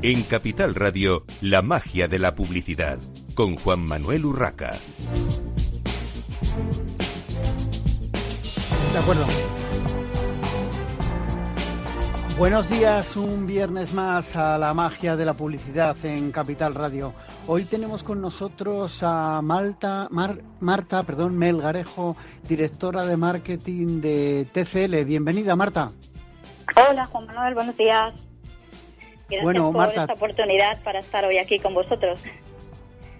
En Capital Radio, la magia de la publicidad, con Juan Manuel Urraca. De acuerdo. Buenos días, un viernes más a la magia de la publicidad en Capital Radio. Hoy tenemos con nosotros a Malta, Marta perdón, Melgarejo, directora de marketing de TCL. Bienvenida, Marta. Hola, Juan Manuel, buenos días. Gracias bueno, por esta oportunidad para estar hoy aquí con vosotros.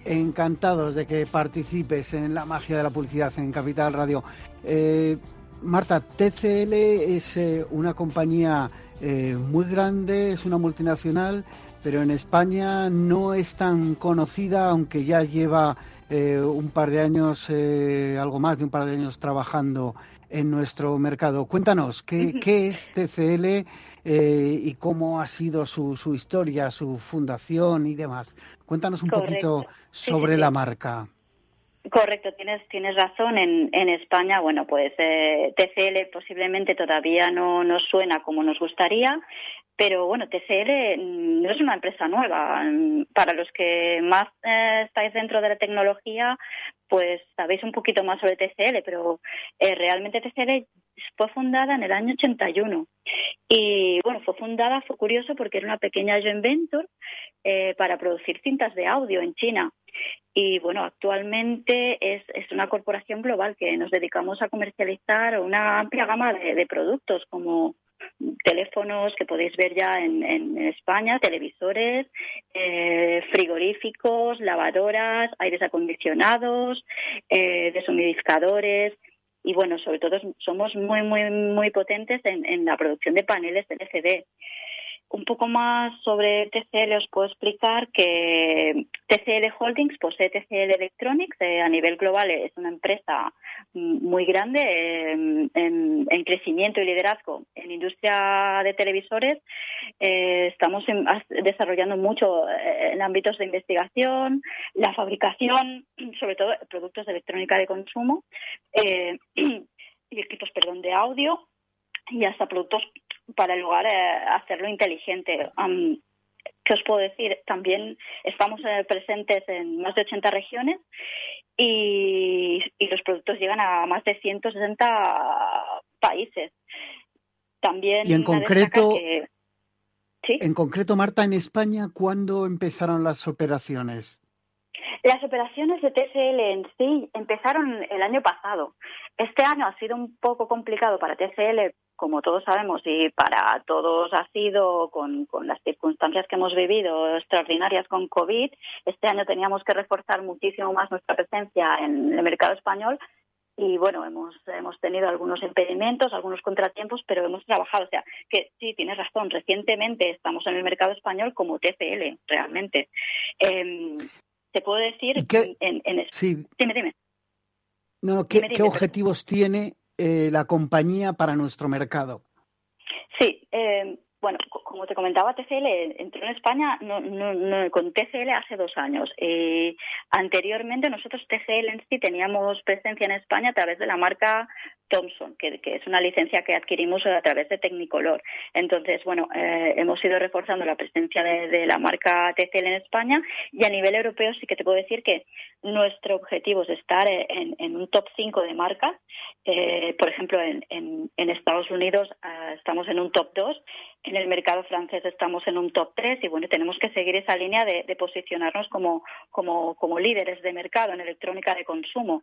Encantados de que participes en la magia de la publicidad en Capital Radio. Eh, Marta, TCL es eh, una compañía eh, muy grande, es una multinacional, pero en España no es tan conocida, aunque ya lleva un par de años, algo más de un par de años trabajando en nuestro mercado. Cuéntanos, ¿qué, es TCL y cómo ha sido su, su, historia, su fundación y demás? Cuéntanos un poquito sobre la marca. Correcto, tienes, tienes razón. En, en España, bueno, pues eh, TCL posiblemente todavía no nos suena como nos gustaría, pero bueno, TCL mm, no es una empresa nueva. Mm, para los que más eh, estáis dentro de la tecnología, pues sabéis un poquito más sobre TCL, pero eh, realmente TCL fue fundada en el año 81. Y bueno, fue fundada, fue curioso porque era una pequeña joint venture eh, para producir cintas de audio en China. Y bueno, actualmente es, es, una corporación global que nos dedicamos a comercializar una amplia gama de, productos como teléfonos que podéis ver ya en, en España, televisores, eh, frigoríficos, lavadoras, aires acondicionados, eh, deshumidificadores, y bueno, sobre todo somos muy, muy, muy potentes en, en la producción de paneles de LCD. Un poco más sobre TCL os puedo explicar que TCL Holdings posee TCL Electronics. Eh, a nivel global es una empresa muy grande en, crecimiento y liderazgo en industria de televisores. Eh, estamos desarrollando mucho eh, en ámbitos de investigación, la fabricación, sobre todo productos de electrónica de consumo y equipos perdón, de audio y hasta productos para lugar eh, hacerlo inteligente. ¿Qué os puedo decir? También estamos eh, presentes en más de 80 regiones y, los productos llegan a más de 160 países. También y en concreto, en concreto, Marta, en España, ¿cuándo empezaron las operaciones? Las operaciones de TCL en sí empezaron el año pasado. Este año ha sido un poco complicado para TCL como todos sabemos, y para todos ha sido con, las circunstancias que hemos vivido extraordinarias con COVID, este año teníamos que reforzar muchísimo más nuestra presencia en el mercado español y bueno, hemos, hemos tenido algunos impedimentos, algunos contratiempos, pero hemos trabajado. O sea, que sí, tienes razón, recientemente estamos en el mercado español como TCL, realmente. Eh, te puedo decir... ¿Qué? En, sí. Dime, dime. No, ¿qué, ¿qué objetivos tiene eh, la compañía para nuestro mercado? Sí, eh, bueno, como te comentaba, TCL entró en España con TCL hace dos años. Eh, anteriormente nosotros TCL en sí teníamos presencia en España a través de la marca Thomson, que, es una licencia que adquirimos a través de Technicolor. Entonces, bueno, eh, hemos ido reforzando la presencia de, la marca TCL en España y a nivel europeo sí que te puedo decir que nuestro objetivo es estar en, un top 5 de marcas. Eh, por ejemplo, en, Estados Unidos ah, estamos en un top 2, en el mercado francés estamos en un top 3 y bueno, tenemos que seguir esa línea de, posicionarnos como, líderes de mercado en electrónica de consumo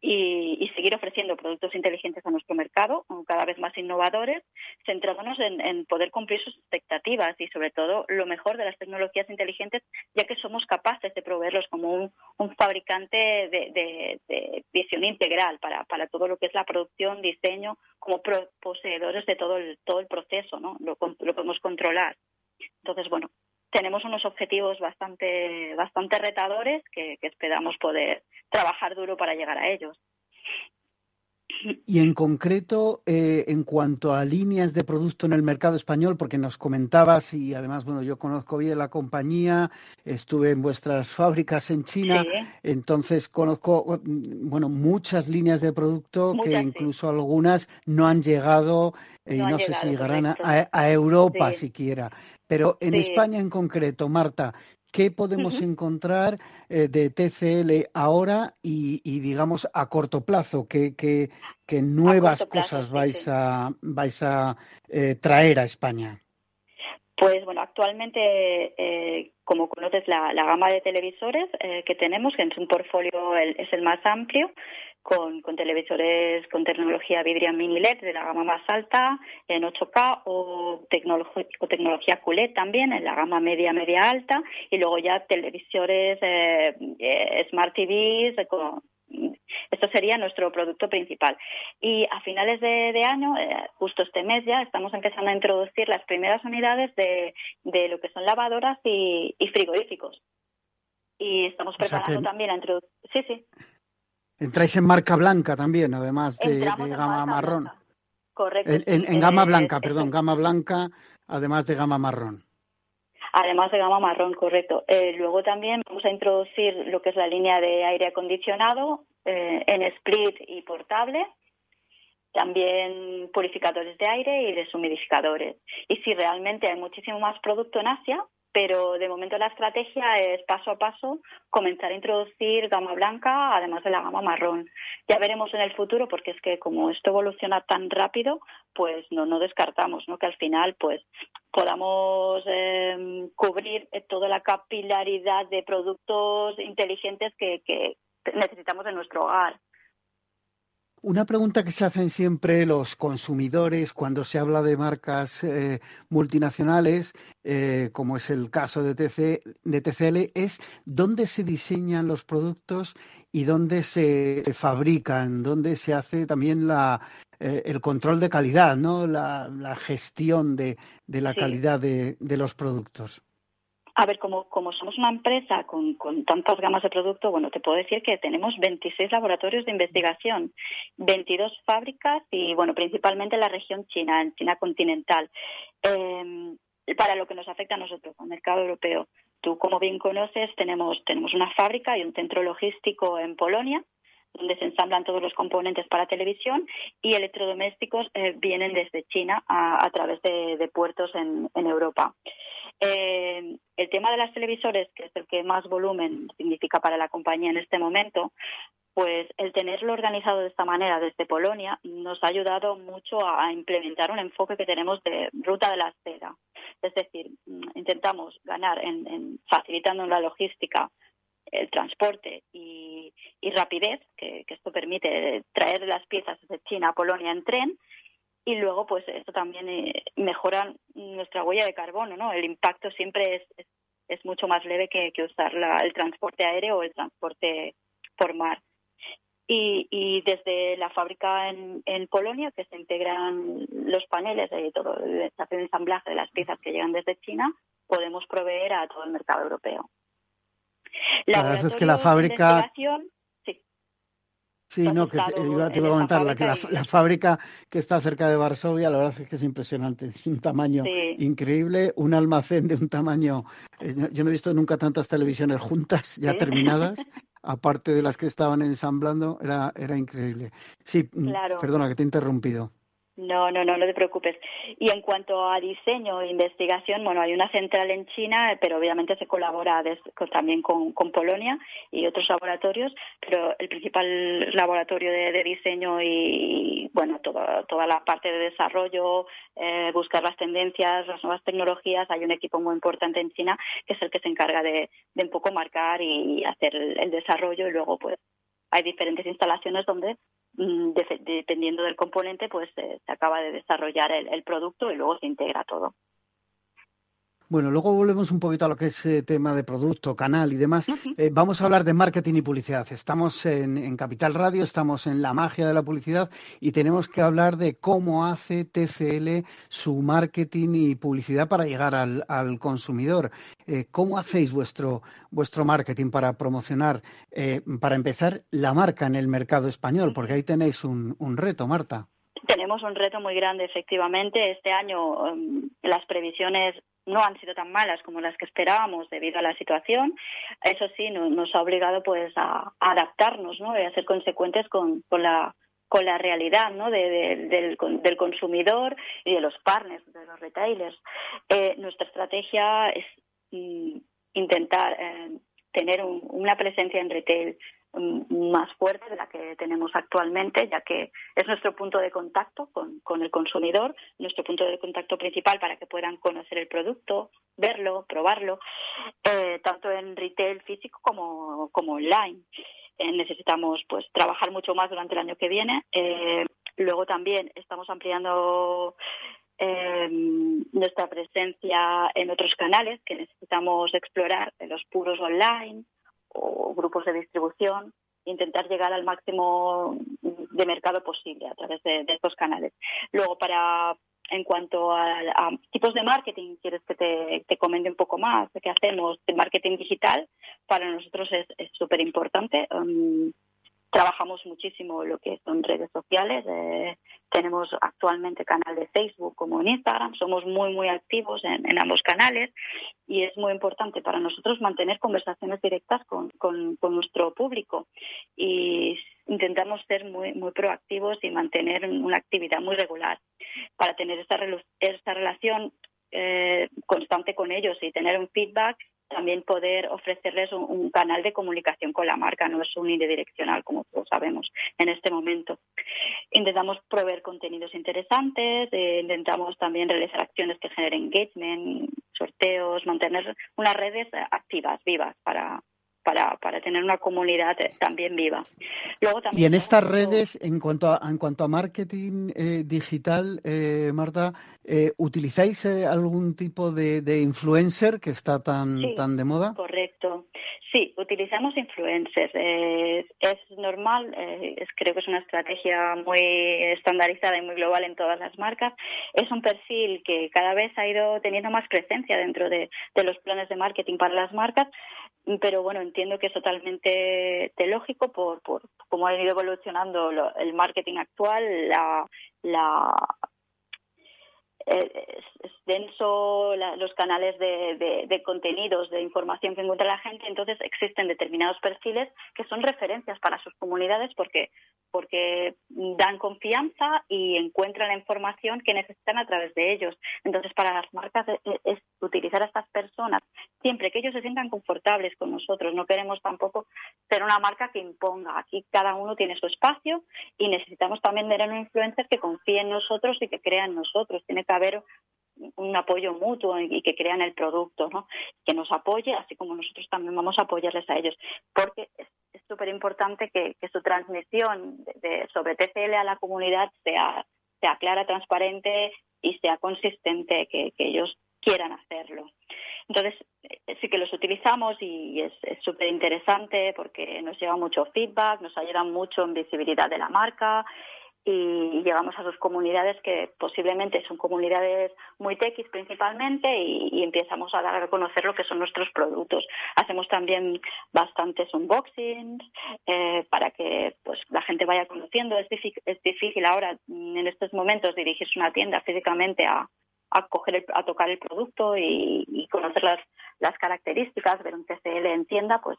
y seguir ofreciendo productos inteligentes a nuestro mercado, cada vez más innovadores, centrándonos en, poder cumplir sus expectativas y, sobre todo, lo mejor de las tecnologías inteligentes, ya que somos capaces de proveerlos como un, fabricante de, visión integral para, todo lo que es la producción, diseño, como poseedores de todo el, todo el proceso, ¿no? Lo, podemos controlar. Entonces, bueno, tenemos unos objetivos bastante, bastante retadores que esperamos poder trabajar duro para llegar a ellos. Y en concreto, eh, en cuanto a líneas de producto en el mercado español, porque nos comentabas, y además, bueno, yo conozco bien la compañía, estuve en vuestras fábricas en China, entonces conozco, bueno, muchas líneas de producto que incluso algunas no han llegado, y no, sé si llegarán a, Europa siquiera. Pero en España en concreto, Marta, ¿Qué podemos encontrar eh, de TCL ahora y, digamos, a corto plazo? ¿Qué, nuevas cosas vais, A, vais a eh, traer a España? Pues bueno, actualmente, eh, como conoces, la, gama de televisores que tenemos, que es un portfolio es el más amplio, con, televisores con tecnología Vidria Mini LED de la gama más alta en 8K o, o tecnología QLED también en la gama media media alta y luego ya televisores eh, eh, Smart TVs esto sería nuestro producto principal. Y a finales de, año, eh, justo este mes ya, estamos empezando a introducir las primeras unidades de, lo que son lavadoras y, frigoríficos. Y estamos preparando también la introducción. Sí, sí. Entráis en marca blanca también, además de, gama marrón. Correcto. En, gama blanca, perdón, gama blanca, además de gama marrón. Además de gama marrón, correcto. Eh, luego también vamos a introducir lo que es la línea de aire acondicionado eh, en split y portable. También purificadores de aire y deshumidificadores. Y si realmente hay muchísimo más producto en Asia, pero de momento la estrategia es paso a paso comenzar a introducir gama blanca además de la gama marrón. Ya veremos en el futuro porque es que como esto evoluciona tan rápido, pues no, descartamos ¿no? que al final pues podamos em, cubrir toda la capilaridad de productos inteligentes que, que necesitamos en nuestro hogar. Una pregunta que se hacen siempre los consumidores cuando se habla de marcas eh, multinacionales, eh, como es el caso de, TCL, es dónde se diseñan los productos y dónde se fabrican, dónde se hace también la, eh, el control de calidad, ¿no? la, gestión de, la calidad de los productos. A ver, como, como somos una empresa con, con, tantas gamas de producto, bueno, te puedo decir que tenemos 26 laboratorios de investigación, 22 fábricas y, bueno, principalmente en la región china, en China continental. Eh, para lo que nos afecta a nosotros, al mercado europeo. Tú, como bien conoces, tenemos, tenemos una fábrica y un centro logístico en Polonia, donde se ensamblan todos los componentes para televisión y electrodomésticos eh, vienen desde China a, través de, puertos en, Europa. Eh, el tema de las televisores, que es el que más volumen significa para la compañía en este momento, pues el tenerlo organizado de esta manera desde Polonia nos ha ayudado mucho a implementar un enfoque que tenemos de ruta de la seda. Es decir, mm, intentamos ganar en facilitando la logística el transporte y, rapidez, que, esto permite traer las piezas de China a Polonia en tren, y luego pues esto también eh, mejora nuestra huella de carbono, ¿no? El impacto siempre es, es, mucho más leve que, usar el transporte aéreo o el transporte por mar. Y, y desde la fábrica en, en, Polonia, que se integran los paneles y todo el ensamblaje de las piezas que llegan desde China, podemos proveer a todo el mercado europeo. La verdad es que la fábrica... Sí. no, que te, iba, a comentar, la, que la, fábrica que está cerca de Varsovia, la verdad es que es impresionante, es un tamaño increíble, un almacén de un tamaño, eh, yo no he visto nunca tantas televisiones juntas, ya terminadas, aparte de las que estaban ensamblando, era, era increíble. Sí, mm, perdona que te he interrumpido. No, no, no, no te preocupes. Y en cuanto a diseño e investigación, bueno, hay una central en China, pero obviamente se colabora también con, Polonia y otros laboratorios, pero el principal laboratorio de, diseño y, bueno, toda, la parte de desarrollo, eh, buscar las tendencias, las nuevas tecnologías, hay un equipo muy importante en China que es el que se encarga de, un poco marcar y hacer el desarrollo y luego pues hay diferentes instalaciones donde Mm, dependiendo del componente, pues eh, se acaba de desarrollar el, producto y luego se integra todo. Bueno, luego volvemos un poquito a lo que es eh, tema de producto, canal y demás. Eh, vamos a hablar de marketing y publicidad. Estamos en, Capital Radio, estamos en la magia de la publicidad y tenemos que hablar de cómo hace TCL su marketing y publicidad para llegar al, consumidor. Eh, ¿Cómo hacéis vuestro, vuestro marketing para promocionar, para empezar, la marca en el mercado español? Porque ahí tenéis un, un reto, Marta. Tenemos un reto muy grande, efectivamente. Este año em, las previsiones no han sido tan malas como las que esperábamos debido a la situación. Eso sí, nos ha obligado pues a, adaptarnos ¿no? y a ser consecuentes con, la realidad ¿no? del, consumidor y de los partners, de los retailers. Eh, nuestra estrategia es mm, intentar eh, tener una presencia en retail más fuerte de la que tenemos actualmente, ya que es nuestro punto de contacto con, el consumidor, nuestro punto de contacto principal para que puedan conocer el producto, verlo, probarlo, eh, tanto en retail físico como, como online. Eh, necesitamos pues trabajar mucho más durante el año que viene. Eh, luego también estamos ampliando nuestra presencia en otros canales que necesitamos explorar, los puros online, o grupos de distribución, intentar llegar al máximo de mercado posible a través de, estos canales. Luego, para en cuanto a, tipos de marketing, quieres que te, comente un poco más de qué hacemos. de marketing digital para nosotros es súper importante. Um, trabajamos muchísimo lo que son redes sociales. Eh, tenemos actualmente canal de Facebook como en Instagram. Somos muy, muy activos en, ambos canales y es muy importante para nosotros mantener conversaciones directas con, nuestro público y intentamos ser muy, muy proactivos y mantener una actividad muy regular para tener esta, esta relación eh, constante con ellos y tener un feedback también poder ofrecerles un, canal de comunicación con la marca, no es unidireccional, como todos sabemos en este momento. Intentamos proveer contenidos interesantes, eh, intentamos también realizar acciones que generen engagement, sorteos, mantener unas redes activas, vivas, para, para, para tener una comunidad también viva. y en estas redes, en cuanto a, en cuanto a marketing eh, digital, eh, Marta, eh, ¿utilizáis algún tipo de, influencer que está tan, tan de moda? Correcto. Sí, utilizamos influencers. es normal, es, creo que es una estrategia muy estandarizada y muy global en todas las marcas. Es un perfil que cada vez ha ido teniendo más presencia dentro de, de los planes de marketing para las marcas pero bueno, entiendo que es totalmente lógico por, por cómo ha ido evolucionando el marketing actual, la, la eh, es, denso los canales de, de, contenidos, de información que encuentra la gente, entonces existen determinados perfiles que son referencias para sus comunidades porque porque dan confianza y encuentran la información que necesitan a través de ellos. Entonces, para las marcas es, utilizar a estas personas siempre que ellos se sientan confortables con nosotros. No queremos tampoco ser una marca que imponga. Aquí cada uno tiene su espacio y necesitamos también ver un influencer que confíe en nosotros y que crea en nosotros. Tiene haber un apoyo mutuo y que crean el producto, ¿no? que nos apoye, así como nosotros también vamos a apoyarles a ellos, porque es súper importante que, su transmisión de, sobre TCL a la comunidad sea, sea clara, transparente y sea consistente, que, ellos quieran hacerlo. Entonces, eh, sí que los utilizamos y es súper interesante porque nos lleva mucho feedback, nos ayudan mucho en visibilidad de la marca y llegamos a sus comunidades que posiblemente son comunidades muy techis principalmente y, empezamos a dar a conocer lo que son nuestros productos. Hacemos también bastantes unboxings eh, para que pues la gente vaya conociendo. Es, es difícil ahora en estos momentos dirigirse una tienda físicamente a, a, coger a tocar el producto y, conocer las, las características, ver un TCL en tienda, pues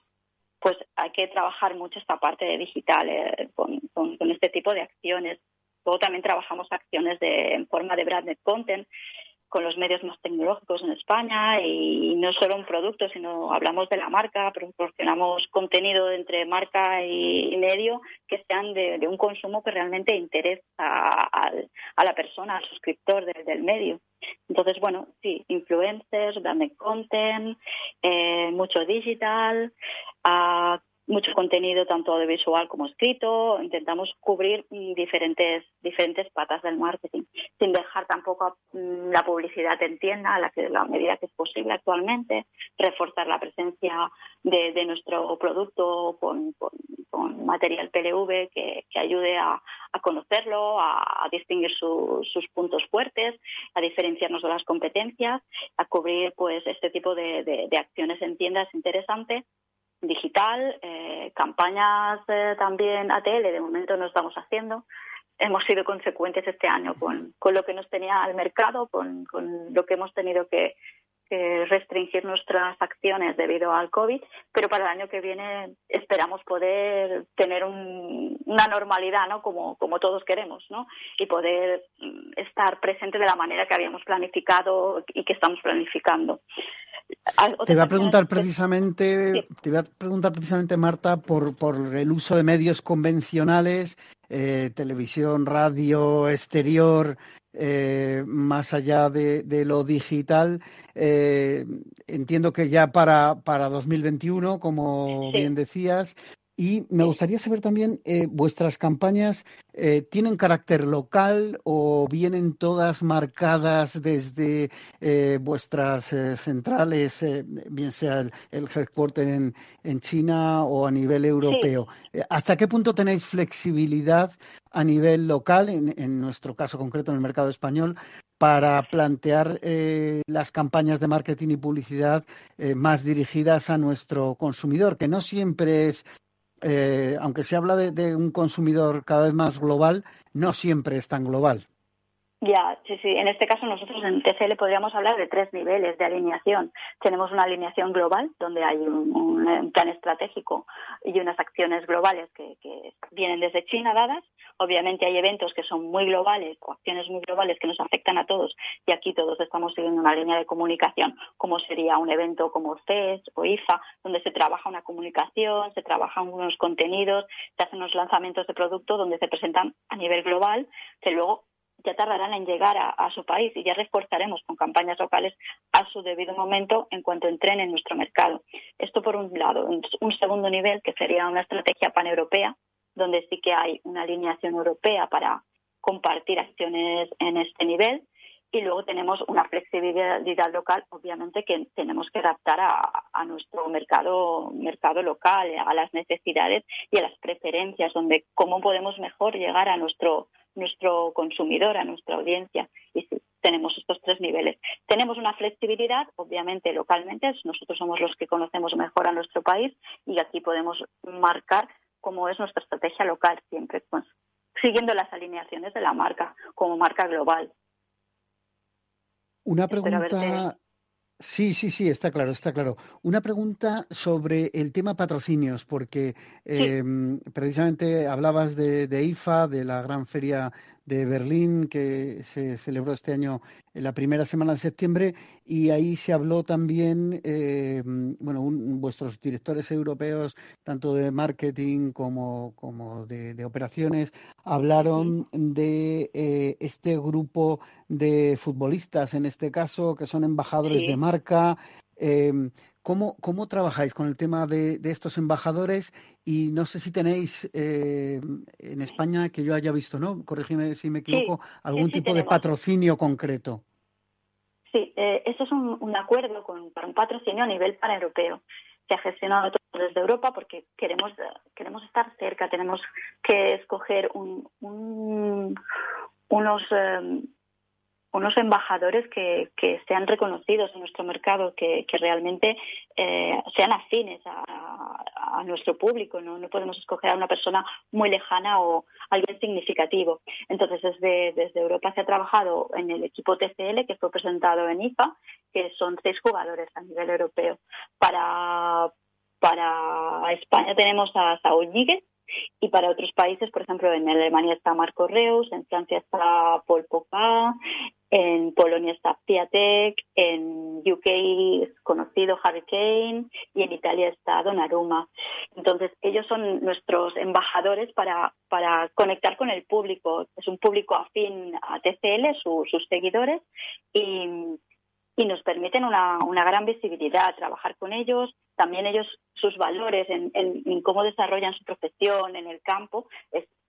pues hay que trabajar mucho esta parte de digital eh, con, este tipo de acciones. Luego también trabajamos acciones de, en forma de branded content con los medios más tecnológicos en España y no solo un producto, sino hablamos de la marca, proporcionamos contenido entre marca y, medio que sean de, un consumo que realmente interesa a, la persona, al suscriptor del medio. Entonces, bueno, sí, influencers, branded content, eh, mucho digital, mucho contenido tanto de visual como escrito, intentamos cubrir mm, diferentes, diferentes patas del marketing, sin dejar tampoco mm, la publicidad en tienda a la, que, la medida que es posible actualmente, reforzar la presencia de, nuestro producto con, material PLV que, ayude a, conocerlo, a, distinguir sus puntos fuertes, a diferenciarnos de las competencias, a cubrir pues este tipo de acciones en tiendas interesantes digital, eh, campañas eh, también ATL, de momento no estamos haciendo. Hemos sido consecuentes este año con, con lo que nos tenía al mercado, con, con lo que hemos tenido que, restringir nuestras acciones debido al COVID, pero para el año que viene esperamos poder tener una normalidad, ¿no? Como, como todos queremos, ¿no? Y poder mm, estar presente de la manera que habíamos planificado y que estamos planificando. Te iba a preguntar precisamente, te iba a preguntar precisamente, Marta, por, por el uso de medios convencionales, eh, televisión, radio, exterior, eh, más allá de, lo digital. Eh, entiendo que ya para, para 2021, como bien decías, y me gustaría saber también, eh, ¿vuestras campañas eh, tienen carácter local o vienen todas marcadas desde eh, vuestras centrales, bien sea el, headquarter en, en, China o a nivel europeo? ¿Hasta qué punto tenéis flexibilidad a nivel local, en, en nuestro caso concreto en el mercado español, para plantear las campañas de marketing y publicidad más dirigidas a nuestro consumidor, que no siempre es eh, aunque se habla de, un consumidor cada vez más global, no siempre es tan global. Ya, sí, sí. En este caso nosotros en TCL podríamos hablar de tres niveles de alineación. Tenemos una alineación global, donde hay un, plan estratégico y unas acciones globales que, vienen desde China dadas. Obviamente hay eventos que son muy globales o acciones muy globales que nos afectan a todos y aquí todos estamos siguiendo una línea de comunicación, como sería un evento como CES o IFA, donde se trabaja una comunicación, se trabajan unos contenidos, se hacen unos lanzamientos de producto donde se presentan a nivel global, que luego ya tardarán en llegar a, su país y ya reforzaremos con campañas locales a su debido momento en cuanto entren en nuestro mercado. Esto por un lado. Un segundo nivel, que sería una estrategia paneuropea, donde sí que hay una alineación europea para compartir acciones en este nivel. Y luego tenemos una flexibilidad local, obviamente, que tenemos que adaptar a, a, nuestro mercado, mercado local, a las necesidades y a las preferencias, donde cómo podemos mejor llegar a nuestro nuestro consumidor, a nuestra audiencia. Y tenemos estos tres niveles. Tenemos una flexibilidad, obviamente localmente, nosotros somos los que conocemos mejor a nuestro país y aquí podemos marcar cómo es nuestra estrategia local siempre, pues, siguiendo las alineaciones de la marca como marca global. Una pregunta Sí, sí, sí, está claro, está claro. Una pregunta sobre el tema patrocinios, porque em, precisamente hablabas de, de, IFA, de la gran feria de Berlín que se celebró este año en la primera semana de septiembre y ahí se habló también, eh, bueno, vuestros directores europeos, tanto de marketing como, como de, operaciones, hablaron de eh, este grupo de futbolistas, en este caso, que son embajadores de marca. Eh, ¿Cómo, ¿Cómo trabajáis con el tema de, estos embajadores? Y no sé si tenéis eh, en España, que yo haya visto, ¿no? Corrígeme si me equivoco, algún tipo de patrocinio concreto. Sí, eh, eso es un, acuerdo con, para un patrocinio a nivel paneuropeo. Se ha gestionado todo desde Europa porque queremos, queremos estar cerca, tenemos que escoger un, unos, eh, unos embajadores que, que, sean reconocidos en nuestro mercado, que, que realmente eh, sean afines a, a, nuestro público. ¿no? no podemos escoger a una persona muy lejana o alguien significativo. Entonces, desde, desde Europa se ha trabajado en el equipo TCL, que fue presentado en IFA, que son seis jugadores a nivel europeo. Para, para España tenemos a Saúl Níguez, y para otros países, por ejemplo, en Alemania está Marco Reus, en Francia está Paul Pogba, en Polonia está Piatek, en UK es conocido Harry Kane y en Italia está Donnarumma. Entonces, ellos son nuestros embajadores para, para conectar con el público. Es un público afín a TCL, sus seguidores, y, y nos permiten una, una gran visibilidad, trabajar con ellos, también ellos sus valores en, cómo desarrollan su profesión en el campo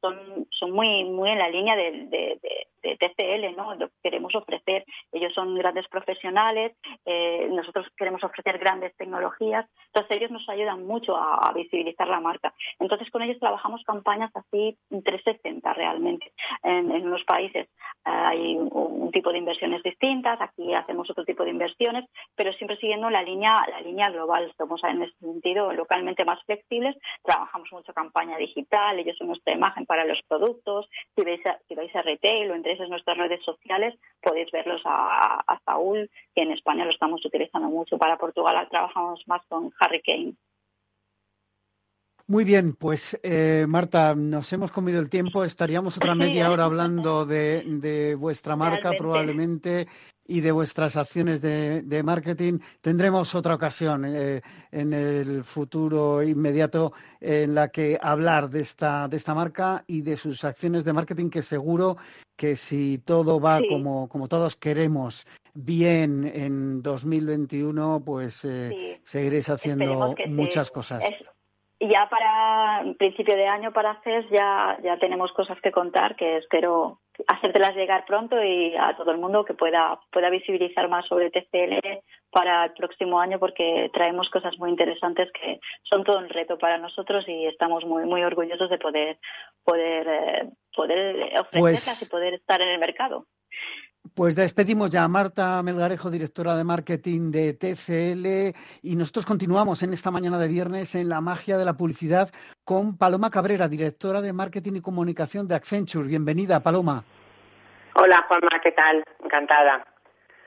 son, son muy, muy en la línea de, TCL, ¿no? lo que queremos ofrecer. Ellos son grandes profesionales, eh, nosotros queremos ofrecer grandes tecnologías, entonces ellos nos ayudan mucho a, visibilizar la marca. Entonces con ellos trabajamos campañas así 360 realmente. En, en unos países hay un, tipo de inversiones distintas, aquí hacemos otro tipo de inversiones, pero siempre siguiendo la línea, la línea global. En ese sentido localmente más flexibles, trabajamos mucho campaña digital, ellos son nuestra imagen para los productos. Si vais a, si vais a retail o entréis en nuestras redes sociales, podéis verlos a, a Saúl, que en España lo estamos utilizando mucho. Para Portugal trabajamos más con Harry Kane. Muy bien, pues eh, Marta, nos hemos comido el tiempo. Estaríamos otra media hora hablando de, vuestra marca probablemente y de vuestras acciones de, marketing. Tendremos otra ocasión eh, en el futuro inmediato en la que hablar de esta, de esta marca y de sus acciones de marketing que seguro que si todo va como, como todos queremos bien en 2021, pues eh, seguiréis haciendo muchas cosas. Y ya para principio de año, para CES, ya, ya tenemos cosas que contar que espero hacértelas llegar pronto y a todo el mundo que pueda, pueda visibilizar más sobre TCL para el próximo año porque traemos cosas muy interesantes que son todo un reto para nosotros y estamos muy, muy orgullosos de poder, poder, eh, poder ofrecerlas pues y poder estar en el mercado. Pues despedimos ya a Marta Melgarejo, directora de marketing de TCL, y nosotros continuamos en esta mañana de viernes en la magia de la publicidad con Paloma Cabrera, directora de marketing y comunicación de Accenture. Bienvenida, Paloma. Hola, Juanma, ¿qué tal? Encantada.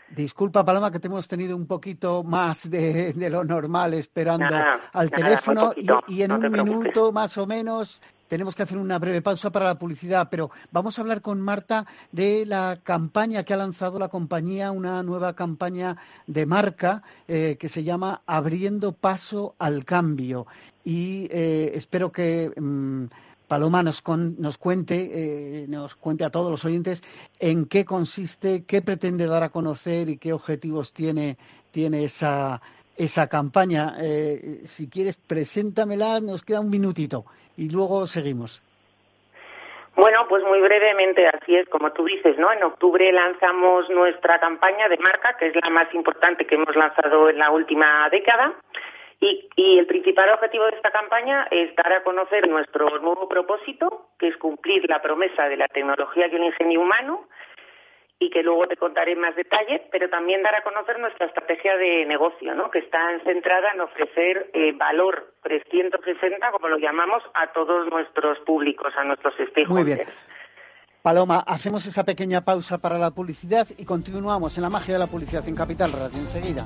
Disculpa, Paloma, que te hemos tenido un poquito más de, lo normal esperando al teléfono y, en un minuto más o menos tenemos que hacer una breve pausa para la publicidad, pero vamos a hablar con Marta de la campaña que ha lanzado la compañía, una nueva campaña de marca eh, que se llama Abriendo Paso al Cambio. Y eh, espero que. Mm, Paloma nos, nos cuente, eh, nos cuente a todos los oyentes en qué consiste, qué pretende dar a conocer y qué objetivos tiene, tiene esa, esa campaña. Eh, si quieres, preséntamela, nos queda un minutito y luego seguimos. Bueno, pues muy brevemente, así es, como tú dices, ¿no? En octubre lanzamos nuestra campaña de marca, que es la más importante que hemos lanzado en la última década. Y, y, el principal objetivo de esta campaña es dar a conocer nuestro nuevo propósito, que es cumplir la promesa de la tecnología y el ingenio humano, y que luego te contaré más detalles, pero también dar a conocer nuestra estrategia de negocio, ¿no? que está centrada en ofrecer eh, valor 360, como lo llamamos, a todos nuestros públicos, a nuestros stakeholders. Muy bien. Paloma, hacemos esa pequeña pausa para la publicidad y continuamos en la magia de la publicidad en Capital Radio enseguida.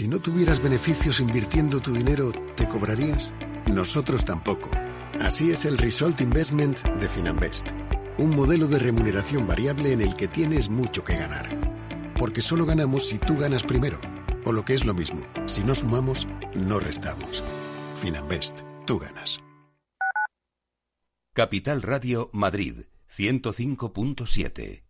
Si no tuvieras beneficios invirtiendo tu dinero, ¿te cobrarías? Nosotros tampoco. Así es el Result Investment de Finanbest. Un modelo de remuneración variable en el que tienes mucho que ganar. Porque solo ganamos si tú ganas primero. O lo que es lo mismo, si no sumamos, no restamos. Finanbest, tú ganas. Capital Radio Madrid, 105.7.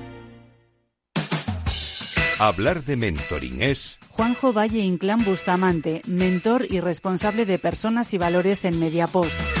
Hablar de mentoring es... Juanjo Valle Inclán Bustamante, mentor y responsable de personas y valores en Mediapost.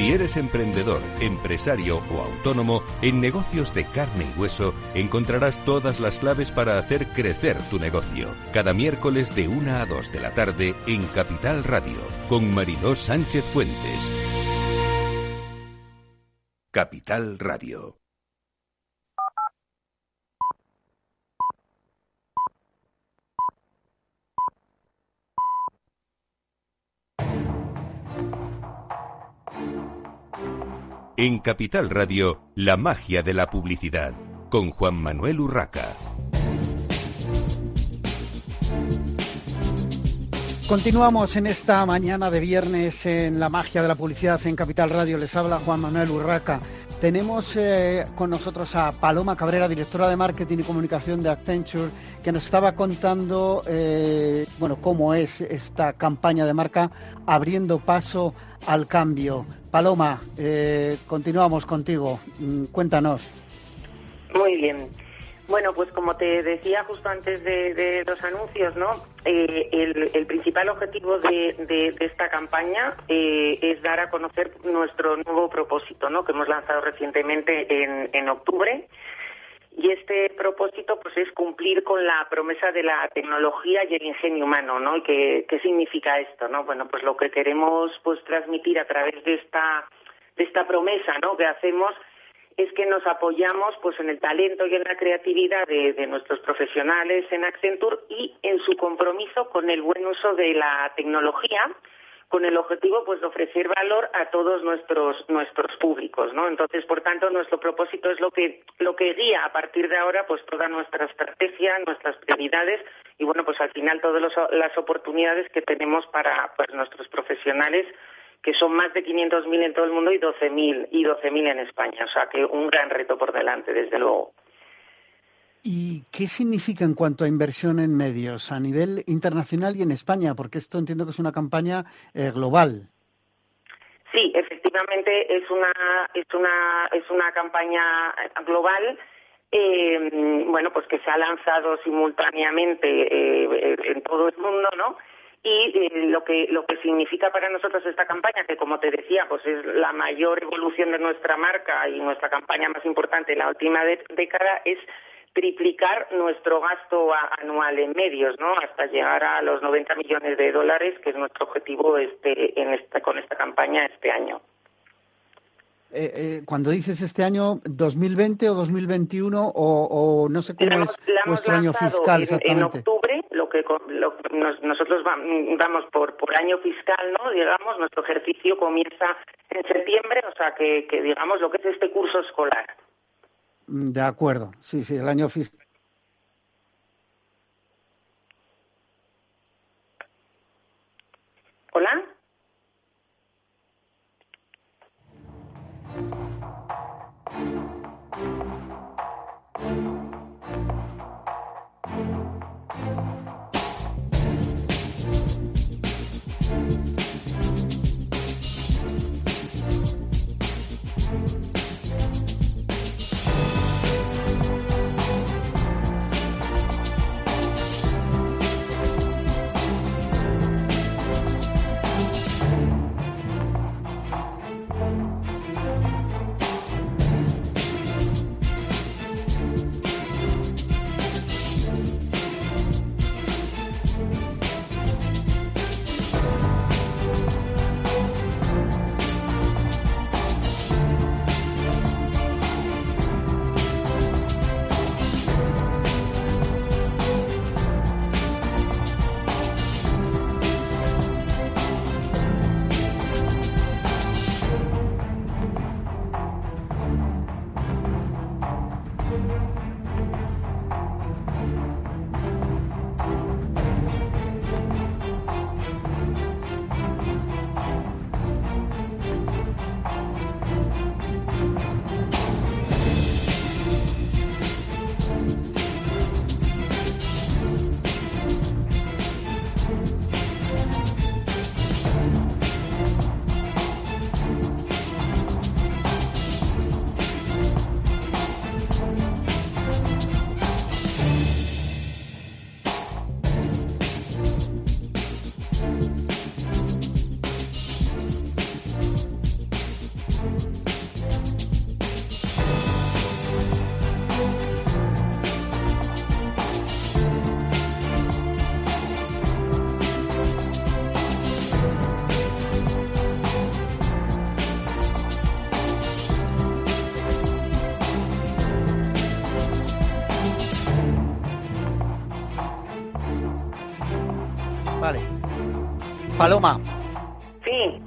Si eres emprendedor, empresario o autónomo, en negocios de carne y hueso encontrarás todas las claves para hacer crecer tu negocio. Cada miércoles de 1 a 2 de la tarde en Capital Radio, con Mariló Sánchez Fuentes. Capital Radio. En Capital Radio, la magia de la publicidad, con Juan Manuel Urraca. Continuamos en esta mañana de viernes en la magia de la publicidad en Capital Radio. Les habla Juan Manuel Urraca. Tenemos eh, con nosotros a Paloma Cabrera, directora de marketing y comunicación de Accenture, que nos estaba contando eh, bueno cómo es esta campaña de marca abriendo paso al cambio. Paloma, eh, continuamos contigo. Mm, cuéntanos. Muy bien. Bueno, pues como te decía justo antes de, los anuncios, ¿no? Eh, el, principal objetivo de, esta campaña eh, es dar a conocer nuestro nuevo propósito, ¿no? Que hemos lanzado recientemente en, en octubre y este propósito pues es cumplir con la promesa de la tecnología y el ingenio humano, ¿no? qué, significa esto, no? Bueno, pues lo que queremos pues transmitir a través de esta de esta promesa, ¿no? Que hacemos es que nos apoyamos pues en el talento y en la creatividad de, de, nuestros profesionales en Accenture y en su compromiso con el buen uso de la tecnología con el objetivo pues de ofrecer valor a todos nuestros nuestros públicos, ¿no? Entonces, por tanto, nuestro propósito es lo que lo que guía a partir de ahora pues toda nuestra estrategia, nuestras prioridades y bueno, pues al final todas las oportunidades que tenemos para pues nuestros profesionales que son más de 500.000 en todo el mundo y 12.000 y 12.000 en España, o sea que un gran reto por delante desde luego. ¿Y qué significa en cuanto a inversión en medios a nivel internacional y en España? Porque esto entiendo que es una campaña eh, global. Sí, efectivamente es una es una es una campaña global. Eh, bueno, pues que se ha lanzado simultáneamente eh, en todo el mundo, ¿no? y lo que lo que significa para nosotros esta campaña que como te decía pues es la mayor evolución de nuestra marca y nuestra campaña más importante en la última década es triplicar nuestro gasto anual en medios, ¿no? Hasta llegar a los 90 millones de dólares, que es nuestro objetivo este, en esta, con esta campaña este año. Eh, eh, cuando dices este año, 2020 o 2021 o, o no sé cómo es vuestro año fiscal exactamente. En octubre, lo que nosotros vamos por, por año fiscal, ¿no? Digamos, nuestro ejercicio comienza en septiembre, o sea que, que digamos lo que es este curso escolar. De acuerdo, sí, sí, el año fiscal. ¿Hola?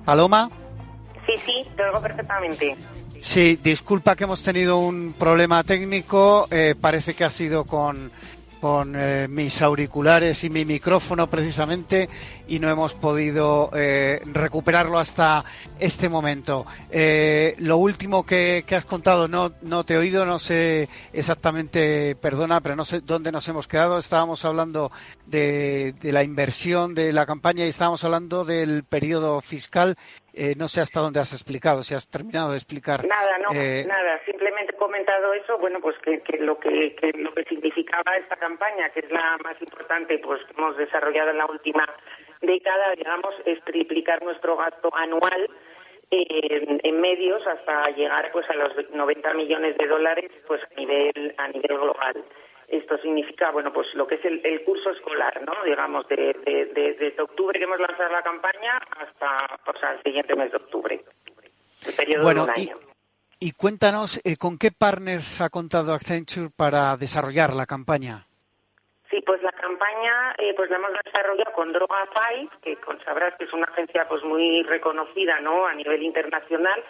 Paloma. Sí, sí, te oigo perfectamente. Sí, disculpa que hemos tenido un problema técnico. Eh, parece que ha sido con con eh, mis auriculares y mi micrófono precisamente y no hemos podido eh, recuperarlo hasta este momento. Eh, lo último que, has contado no, no te he oído, no sé exactamente, perdona, pero no sé dónde nos hemos quedado. Estábamos hablando de, de la inversión de la campaña y estábamos hablando del periodo fiscal eh, no sé hasta dónde has explicado, si has terminado de explicar. Nada, no, eh, nada. Simplemente he comentado eso, bueno, pues que, lo que, lo que significaba esta campaña, que es la más importante, pues que hemos desarrollado en la última década, digamos, es triplicar nuestro gasto anual en, en, medios hasta llegar pues a los 90 millones de dólares pues a nivel a nivel global esto significa, bueno, pues lo que es el, curso escolar, ¿no? Digamos, de, desde octubre que hemos lanzado la campaña hasta pues, el siguiente mes de octubre. El periodo bueno, de un año. Y, cuéntanos, eh, ¿con qué partners ha contado Accenture para desarrollar la campaña? Sí, pues la campaña eh, pues la hemos desarrollado con Droga Five, que con, sabrás que es una agencia pues muy reconocida ¿no? a nivel internacional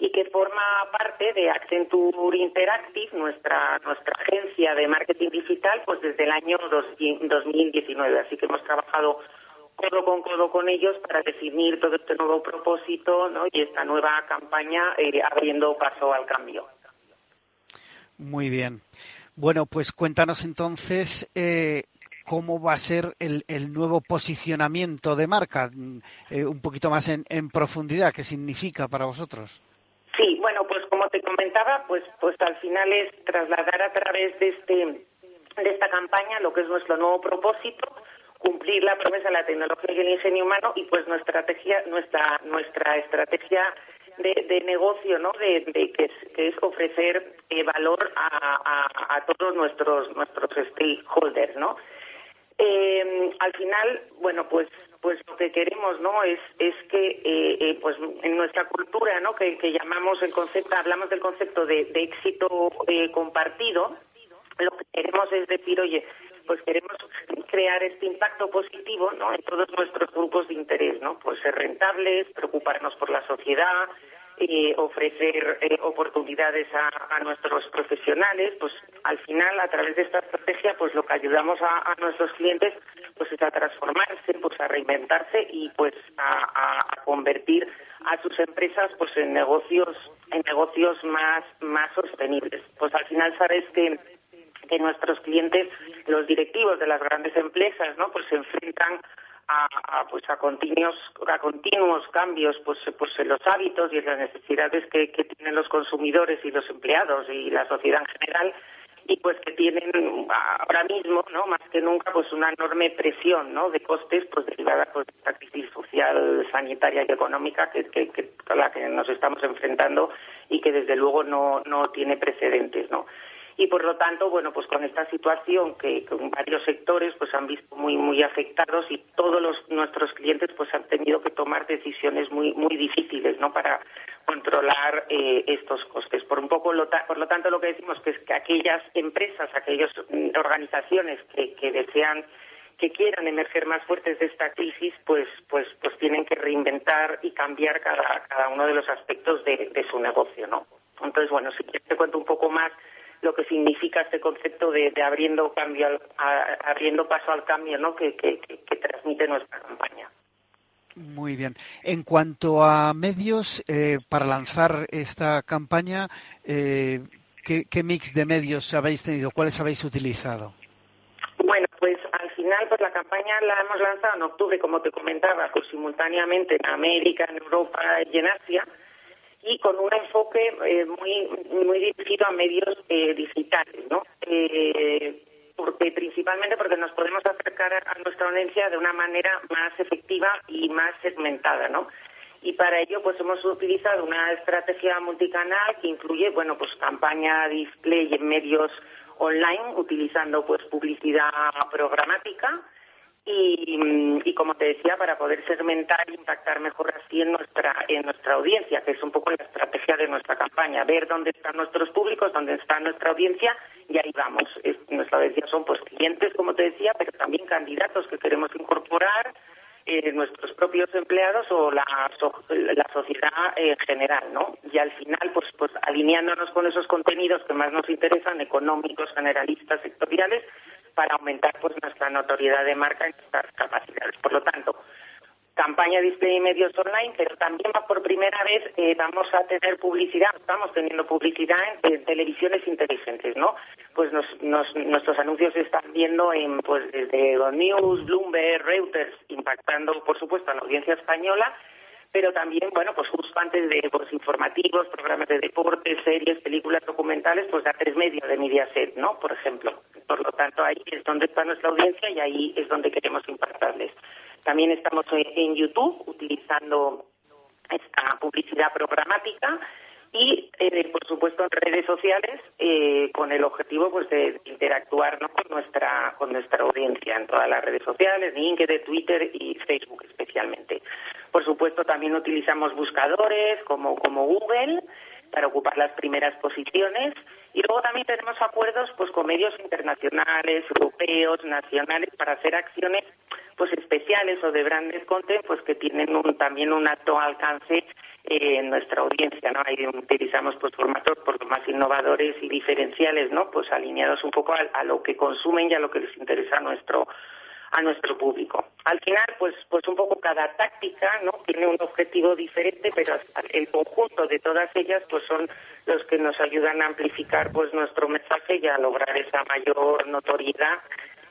y que forma parte de Accenture Interactive, nuestra, nuestra agencia de marketing digital, pues desde el año 2019. Así que hemos trabajado codo con codo con ellos para definir todo este nuevo propósito y esta nueva campaña eh, abriendo paso al cambio. Muy bien. Bueno, pues cuéntanos entonces eh, cómo va a ser el, nuevo posicionamiento de marca, mm, eh, un poquito más en, en profundidad, qué significa para vosotros. Como te comentaba, pues, pues al final es trasladar a través de este de esta campaña lo que es nuestro nuevo propósito, cumplir la promesa de la tecnología y el ingenio humano y pues nuestra estrategia, nuestra nuestra estrategia de, negocio, ¿no? De, que, es, ofrecer eh, valor a, a, todos nuestros nuestros stakeholders, ¿no? Eh, al final, bueno, pues pues lo que queremos no es es que eh, eh, pues en nuestra cultura no que, llamamos el concepto hablamos del concepto de, éxito eh, compartido lo que queremos es decir oye pues queremos crear este impacto positivo no en todos nuestros grupos de interés no pues ser rentables preocuparnos por la sociedad eh, ofrecer eh, oportunidades a, nuestros profesionales, pues al final a través de esta estrategia pues lo que ayudamos a, nuestros clientes pues es a transformarse, pues a reinventarse y pues a, convertir a sus empresas pues en negocios en negocios más más sostenibles. Pues al final sabes que que nuestros clientes, los directivos de las grandes empresas, ¿no? Pues se enfrentan a, pues a continuos a continuos cambios pues pues en los hábitos y en las necesidades que, tienen los consumidores y los empleados y la sociedad en general y pues que tienen ahora mismo no más que nunca pues una enorme presión no de costes pues derivada pues, de esta crisis social sanitaria y económica que, a la que nos estamos enfrentando y que desde luego no no tiene precedentes no y por lo tanto, bueno, pues con esta situación que con varios sectores pues han visto muy muy afectados y todos los, nuestros clientes pues han tenido que tomar decisiones muy muy difíciles, ¿no? Para controlar eh, estos costes. Por un poco, por lo tanto, lo que decimos que es que aquellas empresas, aquellas mm, organizaciones que, desean que quieran emerger más fuertes de esta crisis, pues, pues, pues tienen que reinventar y cambiar cada, cada uno de los aspectos de, de su negocio, ¿no? Entonces, bueno, si te cuento un poco más lo que significa este concepto de, abriendo cambio abriendo paso al cambio ¿no? que, transmite nuestra campaña. Muy bien. En cuanto a medios, eh, para lanzar esta campaña, eh, ¿qué, mix de medios habéis tenido? ¿Cuáles habéis utilizado? Bueno, pues al final pues la campaña la hemos lanzado en octubre, como te comentaba, pues simultáneamente en América, en Europa y en Asia y con un enfoque eh, muy muy dirigido a medios eh, digitales, ¿no? Eh, porque principalmente porque nos podemos acercar a nuestra audiencia de una manera más efectiva y más segmentada, ¿no? Y para ello pues hemos utilizado una estrategia multicanal que incluye, bueno, pues campaña display en medios online utilizando pues publicidad programática, y, como te decía, para poder segmentar e impactar mejor así en nuestra, en nuestra audiencia, que es un poco la estrategia de nuestra campaña, ver dónde están nuestros públicos, dónde está nuestra audiencia y ahí vamos. nuestra audiencia son pues clientes, como te decía, pero también candidatos que queremos incorporar, eh, nuestros propios empleados o la, la sociedad en general, ¿no? Y al final, pues, pues alineándonos con esos contenidos que más nos interesan, económicos, generalistas, sectoriales, para aumentar pues nuestra notoriedad de marca y nuestras capacidades. Por lo tanto, campaña display y medios online, pero también por primera vez eh, vamos a tener publicidad, estamos teniendo publicidad en, televisiones inteligentes, ¿no? Pues nuestros anuncios se están viendo en, pues desde News, Bloomberg, Reuters, impactando, por supuesto, a la audiencia española, pero también, bueno, pues justo antes de pues, informativos, programas de deportes, series, películas, documentales, pues da tres medios de Mediaset, ¿no? Por ejemplo. Por lo tanto, ahí es donde está nuestra audiencia y ahí es donde queremos impactarles. También estamos en YouTube utilizando esta publicidad programática y, eh, por supuesto, en redes sociales eh, con el objetivo pues de interactuar con nuestra con nuestra audiencia en todas las redes sociales, LinkedIn, Twitter y Facebook especialmente. Por supuesto, también utilizamos buscadores como como Google para ocupar las primeras posiciones y luego también tenemos acuerdos pues con medios internacionales, europeos, nacionales para hacer acciones pues especiales o de grandes content pues que tienen un, también un alto alcance eh, en nuestra audiencia, ¿no? Ahí utilizamos pues formatos por lo más innovadores y diferenciales, ¿no? Pues alineados un poco a, lo que consumen y a lo que les interesa a nuestro a nuestro público. Al final, pues, pues un poco cada táctica, ¿no? Tiene un objetivo diferente, pero el conjunto de todas ellas, pues son los que nos ayudan a amplificar, pues nuestro mensaje y a lograr esa mayor notoriedad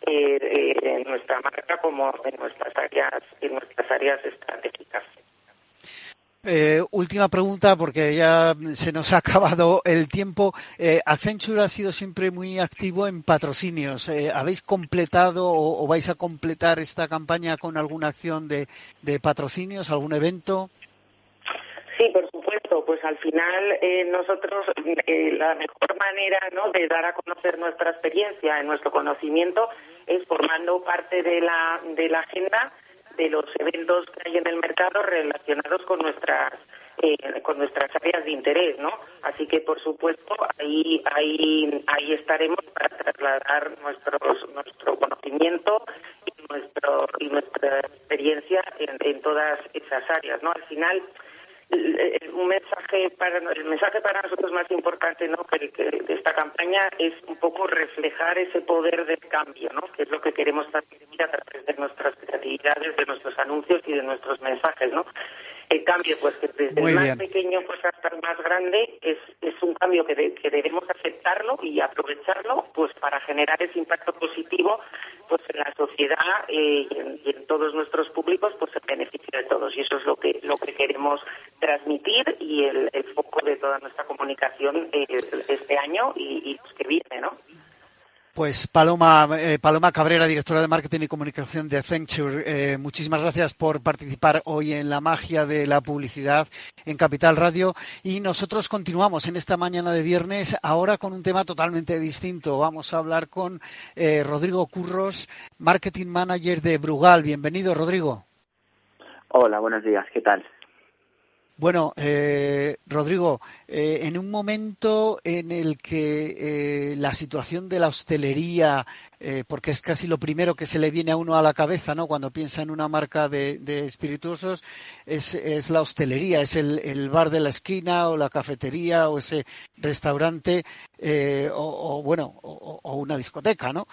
eh, eh, en nuestra marca como en nuestras áreas, en nuestras áreas estratégicas. Eh, última pregunta, porque ya se nos ha acabado el tiempo. Eh, Accenture ha sido siempre muy activo en patrocinios. Eh, ¿Habéis completado o, vais a completar esta campaña con alguna acción de, patrocinios, algún evento? Sí, por supuesto. Pues al final nosotros la mejor manera ¿no? de dar a conocer nuestra experiencia, nuestro conocimiento, es formando parte de la, de la agenda de los eventos que hay en el mercado relacionados con nuestras eh, con nuestras áreas de interés, ¿no? Así que, por supuesto, ahí ahí ahí estaremos para trasladar nuestros nuestro conocimiento y nuestro y nuestra experiencia en, en todas esas áreas, ¿no? Al final un mensaje para el mensaje para nosotros más importante ¿no? que, de esta campaña es un poco reflejar ese poder del cambio ¿no? que es lo que queremos transmitir a través de nuestras creatividades de nuestros anuncios y de nuestros mensajes ¿no? el cambio pues que desde el más pequeño pues hasta el más grande es, es un cambio que, que debemos aceptarlo y aprovecharlo pues para generar ese impacto positivo pues en la sociedad eh, y, en, todos nuestros públicos pues en beneficio de todos y eso es lo que lo que queremos y el, foco de toda nuestra comunicación eh, este año y, y los que viene no pues Paloma, eh, Paloma Cabrera, directora de Marketing y Comunicación de Accenture, eh, muchísimas gracias por participar hoy en la magia de la publicidad en Capital Radio. Y nosotros continuamos en esta mañana de viernes, ahora con un tema totalmente distinto. Vamos a hablar con eh, Rodrigo Curros, Marketing Manager de Brugal. Bienvenido, Rodrigo. Hola, buenos días. ¿Qué tal? Bueno, eh, Rodrigo, eh, en un momento en el que eh, la situación de la hostelería, porque es casi lo primero que se le viene a uno a la cabeza, ¿no? Cuando piensa en una marca de, espirituosos, es, la hostelería, es el, bar de la esquina o la cafetería o ese restaurante o, bueno, o, una discoteca, ¿no?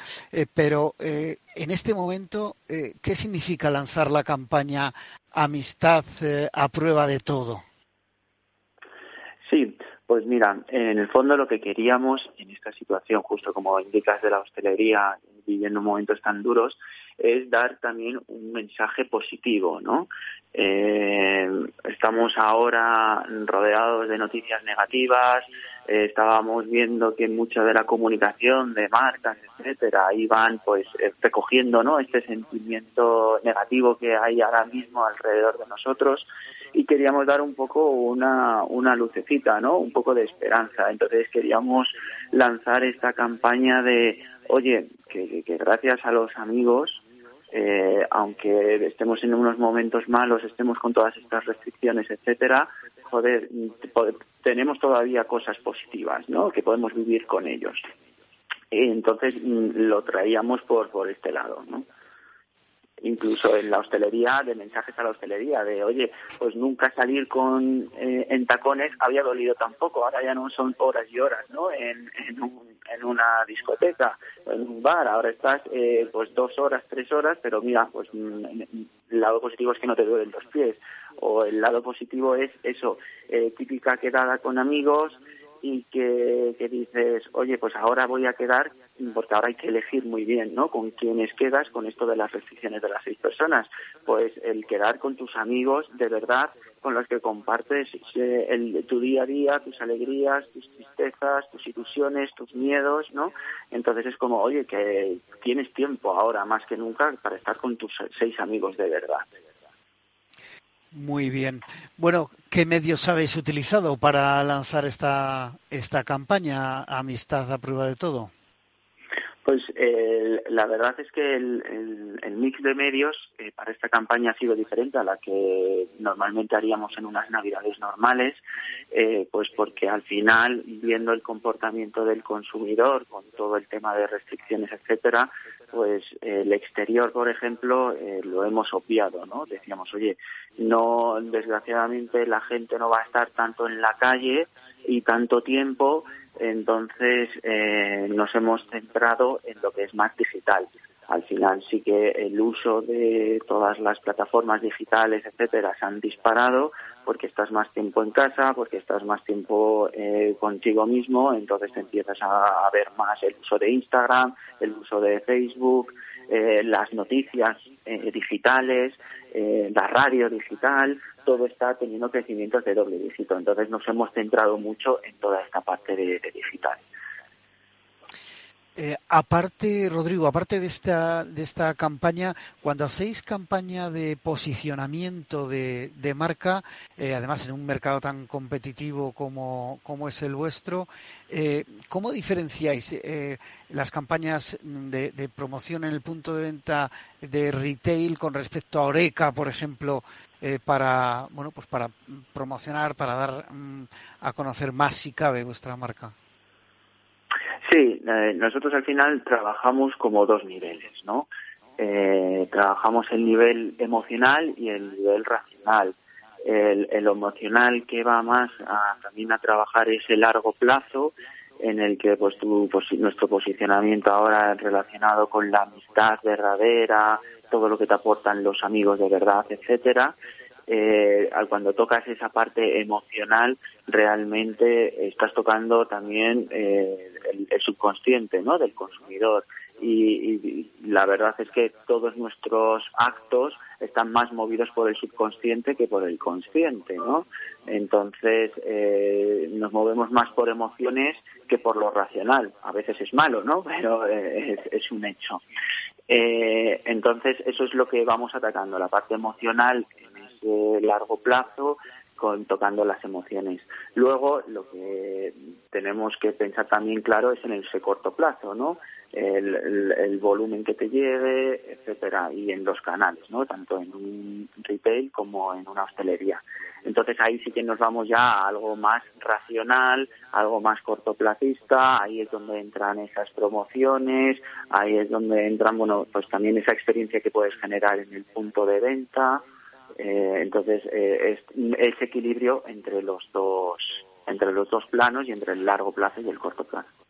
pero en este momento, ¿qué significa lanzar la campaña amistad eh, a prueba de todo? Sí, pues mira, en el fondo lo que queríamos en esta situación, justo como indicas de la hostelería, viviendo momentos tan duros, es dar también un mensaje positivo, ¿no? Eh, estamos ahora rodeados de noticias negativas, eh, estábamos viendo que mucha de la comunicación de marcas, etcétera, iban pues eh, recogiendo, ¿no? Este sentimiento negativo que hay ahora mismo alrededor de nosotros y queríamos dar un poco una, una lucecita, ¿no? Un poco de esperanza. Entonces queríamos lanzar esta campaña de, oye, que, que gracias a los amigos eh, aunque estemos en unos momentos malos, estemos con todas estas restricciones, etcétera, joder, tenemos todavía cosas positivas, ¿no? Que podemos vivir con ellos. Entonces mm, lo traíamos por por este lado, ¿no? incluso en la hostelería, de mensajes a la hostelería, de oye, pues nunca salir con eh, en tacones había dolido tampoco, ahora ya no son horas y horas, ¿no? En, en, en una discoteca, en un bar, ahora estás eh, pues dos horas, tres horas, pero mira, pues mm, el lado positivo es que no te duelen los pies, o el lado positivo es eso, eh, típica quedada con amigos, y que, que, dices, oye, pues ahora voy a quedar, porque ahora hay que elegir muy bien, ¿no? Con quiénes quedas con esto de las restricciones de las seis personas. Pues el quedar con tus amigos, de verdad, con los que compartes eh, el, tu día a día, tus alegrías, tus tristezas, tus ilusiones, tus miedos, ¿no? Entonces es como, oye, que tienes tiempo ahora más que nunca para estar con tus seis amigos de verdad. Muy bien. Bueno, ¿qué medios habéis utilizado para lanzar esta, esta campaña Amistad a prueba de todo? Pues eh, la verdad es que el, mix de medios eh, para esta campaña ha sido diferente a la que normalmente haríamos en unas navidades normales, eh, pues porque al final, viendo el comportamiento del consumidor con todo el tema de restricciones, etcétera, pues el exterior, por ejemplo, eh, lo hemos obviado, ¿no? Decíamos, oye, no, desgraciadamente la gente no va a estar tanto en la calle y tanto tiempo entonces eh, nos hemos centrado en lo que es más digital. Al final sí que el uso de todas las plataformas digitales, etcétera, se han disparado porque estás más tiempo en casa, porque estás más tiempo eh, contigo mismo, entonces empiezas a, ver más el uso de Instagram, el uso de Facebook, eh, las noticias digitales, la radio digital, todo está teniendo crecimientos de doble dígito. Entonces nos hemos centrado mucho en toda esta parte de, digital. Eh, aparte, Rodrigo, aparte de esta, de esta campaña, cuando hacéis campaña de posicionamiento de, marca, eh, además en un mercado tan competitivo como, como es el vuestro, eh, ¿cómo diferenciáis las campañas de, promoción en el punto de venta de retail con respecto a Oreca, por ejemplo, eh, para bueno pues para promocionar para dar mm, a conocer más si cabe vuestra marca. Sí eh, nosotros al final trabajamos como dos niveles no eh, trabajamos el nivel emocional y el nivel racional. El, el emocional que va más a, también a trabajar ese largo plazo en el que pues, tu, pues nuestro posicionamiento ahora relacionado con la amistad verdadera todo lo que te aportan los amigos de verdad, etcétera. Eh, cuando tocas esa parte emocional, realmente estás tocando también eh, el, subconsciente ¿no? del consumidor. Y, la verdad es que todos nuestros actos están más movidos por el subconsciente que por el consciente, ¿no? Entonces eh, nos movemos más por emociones que por lo racional. A veces es malo, ¿no? Pero es, es un hecho. Eh, entonces, eso es lo que vamos atacando, la parte emocional en ese largo plazo, con, tocando las emociones. Luego, lo que tenemos que pensar también, claro, es en ese corto plazo, ¿no? El, volumen que te llegue, etcétera, y en los canales, ¿no? Tanto en un retail como en una hostelería. Entonces ahí sí que nos vamos ya a algo más racional, algo más cortoplacista, ahí es donde entran esas promociones, ahí es donde entran, bueno, pues también esa experiencia que puedes generar en el punto de venta. Eh, entonces eh, es ese equilibrio entre los dos, entre los dos planos y entre el largo plazo y el corto plazo.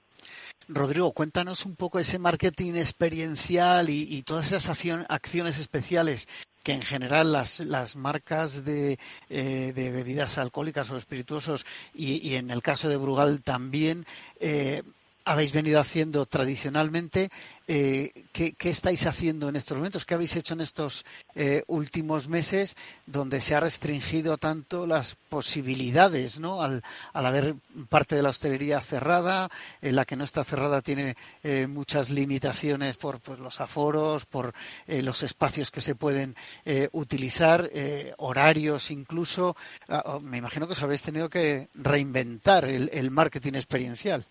Rodrigo, cuéntanos un poco ese marketing experiencial y, todas esas acciones especiales que en general las, las marcas de, eh, bebidas alcohólicas o espirituosos y, en el caso de Brugal también eh, habéis venido haciendo tradicionalmente. Eh, ¿qué, estáis haciendo en estos momentos? ¿Qué habéis hecho en estos eh, últimos meses donde se ha restringido tanto las posibilidades, ¿no? Al, haber parte de la hostelería cerrada, la que no está cerrada tiene eh, muchas limitaciones por pues, los aforos, por los espacios que se pueden utilizar, horarios incluso. Ah, oh, me imagino que os habréis tenido que reinventar el marketing experiencial.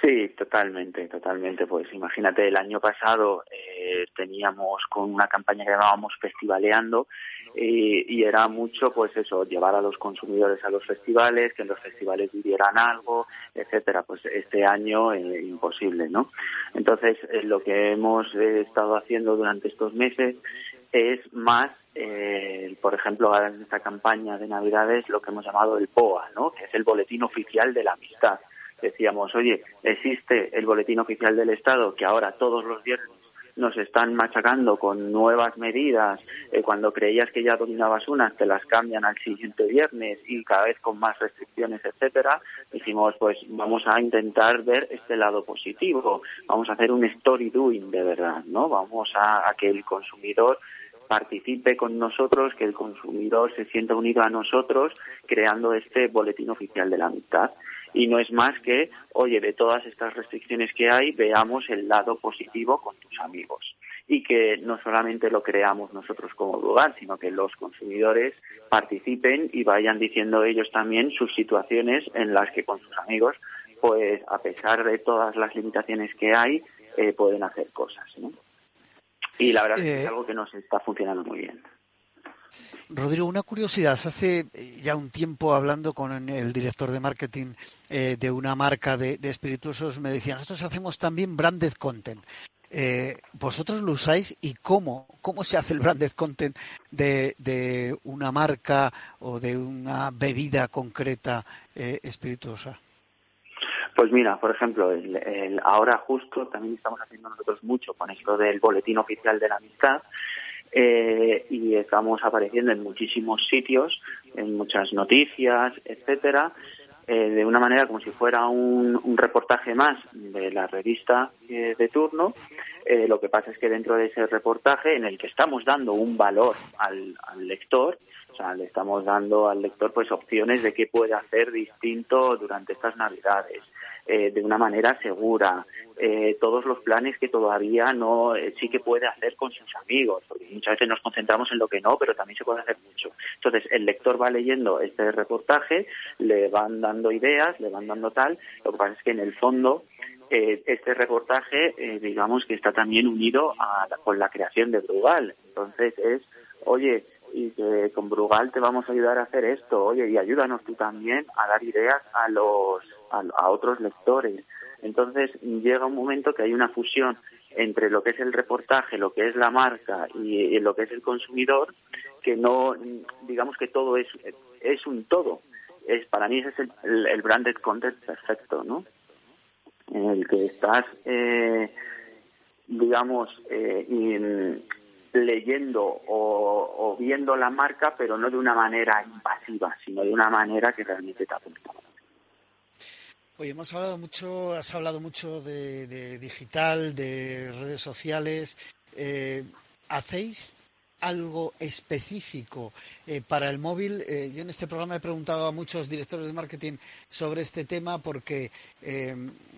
Sí, Totalmente, totalmente. Pues imagínate, el año pasado eh, teníamos con una campaña que llamábamos Festivaleando y, era mucho, pues eso, llevar a los consumidores a los festivales, que en los festivales vivieran algo, etcétera. Pues este año eh, imposible, ¿no? Entonces, eh, lo que hemos estado haciendo durante estos meses es más, por ejemplo, en esta campaña de Navidades, lo que hemos llamado el POA, ¿no? Que es el Boletín Oficial de la Amistad decíamos, oye, existe el Boletín Oficial del Estado que ahora todos los viernes nos están machacando con nuevas medidas. Eh, cuando creías que ya dominabas unas, te las cambian al siguiente viernes y cada vez con más restricciones, etcétera. Dijimos, pues vamos a intentar ver este lado positivo. Vamos a hacer un story doing de verdad, ¿no? Vamos a, a que el consumidor participe con nosotros, que el consumidor se sienta unido a nosotros, creando este boletín oficial de la amistad y no es más que, oye, de todas estas restricciones que hay, veamos el lado positivo con tus amigos y que no solamente lo creamos nosotros como lugar, sino que los consumidores participen y vayan diciendo ellos también sus situaciones en las que con sus amigos, pues a pesar de todas las limitaciones que hay, eh, pueden hacer cosas. ¿no? Y la verdad es que es eh, algo que nos está funcionando muy bien. Rodrigo, una curiosidad. Hace eh, ya un tiempo hablando con el director de marketing eh, de una marca de, espirituosos, me decía, nosotros hacemos también branded content. Eh, ¿Vosotros lo usáis y cómo? ¿Cómo se hace el branded content de, una marca o de una bebida concreta espirituosa? Pues mira, por ejemplo, ahora justo también estamos haciendo nosotros mucho con esto del boletín oficial de la amistad eh, y estamos apareciendo en muchísimos sitios, en muchas noticias, etcétera, eh, de una manera como si fuera un, reportaje más de la revista eh, de turno. lo que pasa es que dentro de ese reportaje, en el que estamos dando un valor al, al lector, o sea, le estamos dando al lector pues opciones de qué puede hacer distinto durante estas navidades. Eh, de una manera segura, eh, todos los planes que todavía no eh, sí que puede hacer con sus amigos, porque muchas veces nos concentramos en lo que no, pero también se puede hacer mucho. Entonces, el lector va leyendo este reportaje, le van dando ideas, le van dando tal, lo que pasa es que en el fondo este reportaje, digamos que está también unido a, con la creación de Brugal. Entonces es, oye, y que con Brugal te vamos a ayudar a hacer esto, oye, y ayúdanos tú también a dar ideas a los a, otros lectores. Entonces llega un momento que hay una fusión entre lo que es el reportaje, lo que es la marca y, lo que es el consumidor, que no, digamos que todo es, es un todo. Es, para mí ese es el, el, branded content perfecto, ¿no? En el que estás, eh, digamos, eh, leyendo o, o, viendo la marca, pero no de una manera invasiva, sino de una manera que realmente te apunta. Oye, hemos hablado mucho, has hablado mucho de, digital, de redes sociales. Eh, ¿Hacéis algo específico eh, para el móvil? Eh, yo en este programa he preguntado a muchos directores de marketing sobre este tema porque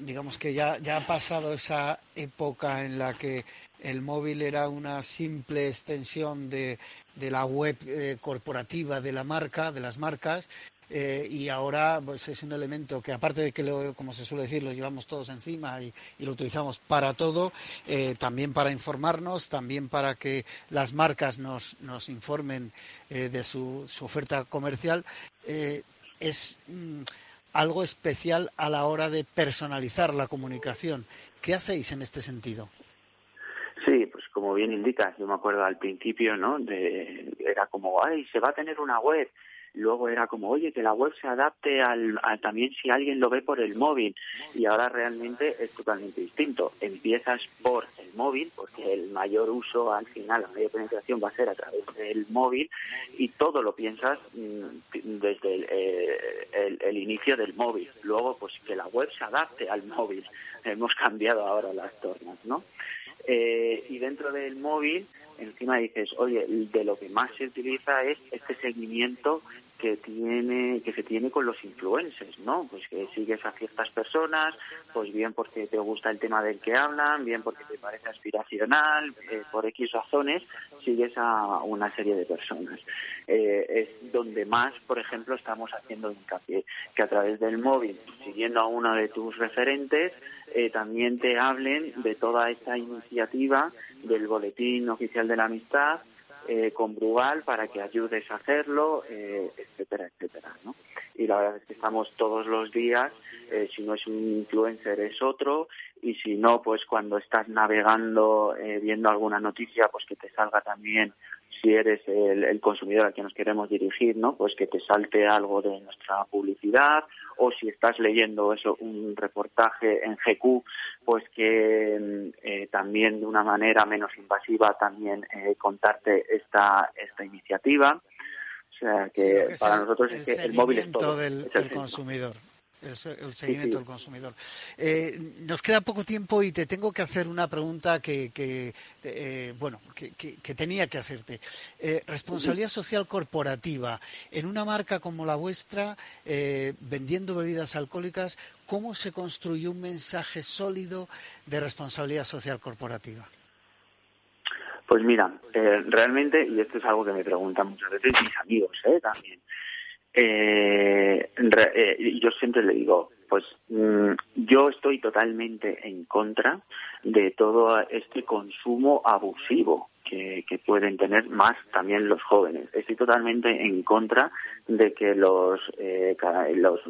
digamos que ya, ya ha pasado esa época en la que el móvil era una simple extensión de, de la web corporativa de la marca, de las marcas, eh, y ahora pues es un elemento que aparte de que lo, como se suele decir lo llevamos todos encima y, lo utilizamos para todo eh, también para informarnos también para que las marcas nos, nos informen eh, de su, su, oferta comercial es mm, algo especial a la hora de personalizar la comunicación. Qué hacéis en este sentido Sí, pues como bien indicas, yo me acuerdo al principio, ¿no? De, era como, ay, se va a tener una web luego era como, oye, que la web se adapte al, también si alguien lo ve por el móvil. Y ahora realmente es totalmente distinto. Empiezas por el móvil, porque el mayor uso al final, la mayor penetración va a ser a través del móvil, y todo lo piensas mm, desde el, eh, el, inicio del móvil. Luego, pues que la web se adapte al móvil. Hemos cambiado ahora las tornas, ¿no? Eh, y dentro del móvil, encima dices, oye, de lo que más se utiliza es este seguimiento que tiene que se tiene con los influencers, ¿no? Pues que sigues a ciertas personas, pues bien porque te gusta el tema del que hablan, bien porque te parece aspiracional, eh, por X razones sigues a una serie de personas. Eh, es donde más, por ejemplo, estamos haciendo hincapié, que a través del móvil, siguiendo a uno de tus referentes, eh, también te hablen de toda esta iniciativa del Boletín Oficial de la Amistad, eh, con Brugal para que ayudes a hacerlo, eh, etcétera, etcétera, ¿no? Y la verdad es que estamos todos los días, eh, si no es un influencer es otro, y si no, pues cuando estás navegando, viendo alguna noticia, pues que te salga también si eres el, consumidor al que nos queremos dirigir, ¿no? Pues que te salte algo de nuestra publicidad o si estás leyendo eso un reportaje en GQ, pues que mm, eh, también de una manera menos invasiva también eh, contarte esta esta iniciativa. O sea que, para nosotros es que el móvil es todo. Del, consumidor el, seguimiento del consumidor. Eh, nos queda poco tiempo y te tengo que hacer una pregunta que, eh, bueno, que, tenía que hacerte. Eh, responsabilidad social corporativa en una marca como la vuestra, vendiendo bebidas alcohólicas, ¿cómo se construye un mensaje sólido de responsabilidad social corporativa? Pues mira, realmente, y esto es algo que me preguntan muchas veces mis amigos también, eh, eh, yo siempre le digo, pues mm, yo estoy totalmente en contra de todo este consumo abusivo que, pueden tener más también los jóvenes. Estoy totalmente en contra de que los, eh, los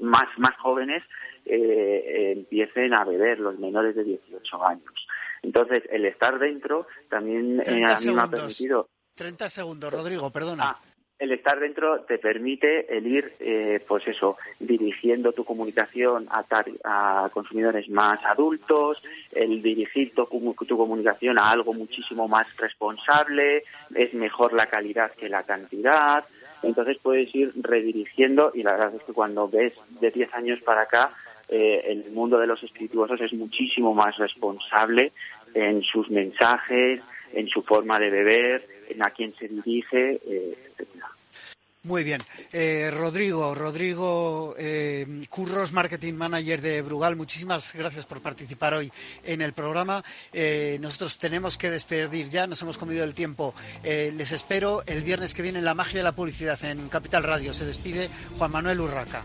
más, más jóvenes eh, empiecen a beber, los menores de 18 años. Entonces, el estar dentro también a mí me ha permitido. 30 segundos, Rodrigo, perdona. Ah, el estar dentro te permite el ir, eh, pues eso, dirigiendo tu comunicación a, a consumidores más adultos, el dirigir tu, tu, comunicación a algo muchísimo más responsable, es mejor la calidad que la cantidad, entonces puedes ir redirigiendo y la verdad es que cuando ves de 10 años para acá, eh, el mundo de los espirituosos es muchísimo más responsable en sus mensajes, en su forma de beber, en a quién se dirige, eh, etcétera. Muy bien. Eh, Rodrigo, Rodrigo eh, Curros, Marketing Manager de Brugal, muchísimas gracias por participar hoy en el programa. Nosotros tenemos que despedir ya, nos hemos comido el tiempo. les espero el viernes que viene en La Magia de la Publicidad en Capital Radio. Se despide Juan Manuel Urraca.